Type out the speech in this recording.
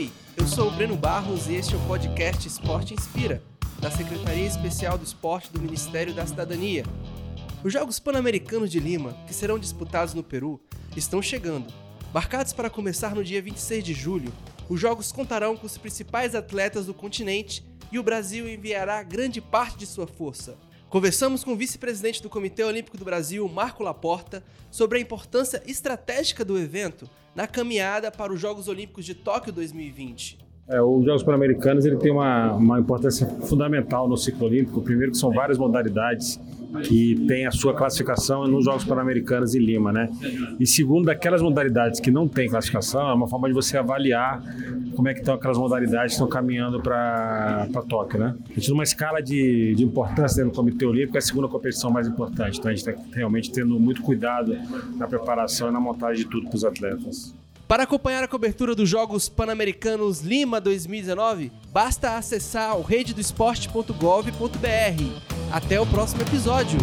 Oi, eu sou o Breno Barros e este é o podcast Esporte Inspira, da Secretaria Especial do Esporte do Ministério da Cidadania. Os Jogos Pan-Americanos de Lima, que serão disputados no Peru, estão chegando. Marcados para começar no dia 26 de julho, os Jogos contarão com os principais atletas do continente e o Brasil enviará grande parte de sua força. Conversamos com o vice-presidente do Comitê Olímpico do Brasil, Marco Laporta, sobre a importância estratégica do evento na caminhada para os Jogos Olímpicos de Tóquio 2020. É, os Jogos Pan-Americanos ele tem uma, uma importância fundamental no ciclo olímpico. Primeiro que são várias modalidades que têm a sua classificação nos Jogos Pan-Americanos em Lima, né? E segundo, daquelas modalidades que não têm classificação, é uma forma de você avaliar como é que estão aquelas modalidades que estão caminhando para Tóquio, né? A gente numa escala de, de importância dentro do Comitê Olímpico é a segunda competição mais importante, então a gente está realmente tendo muito cuidado na preparação e na montagem de tudo para os atletas. Para acompanhar a cobertura dos Jogos Pan-Americanos Lima 2019, basta acessar o rededoesporte.gov.br. Até o próximo episódio!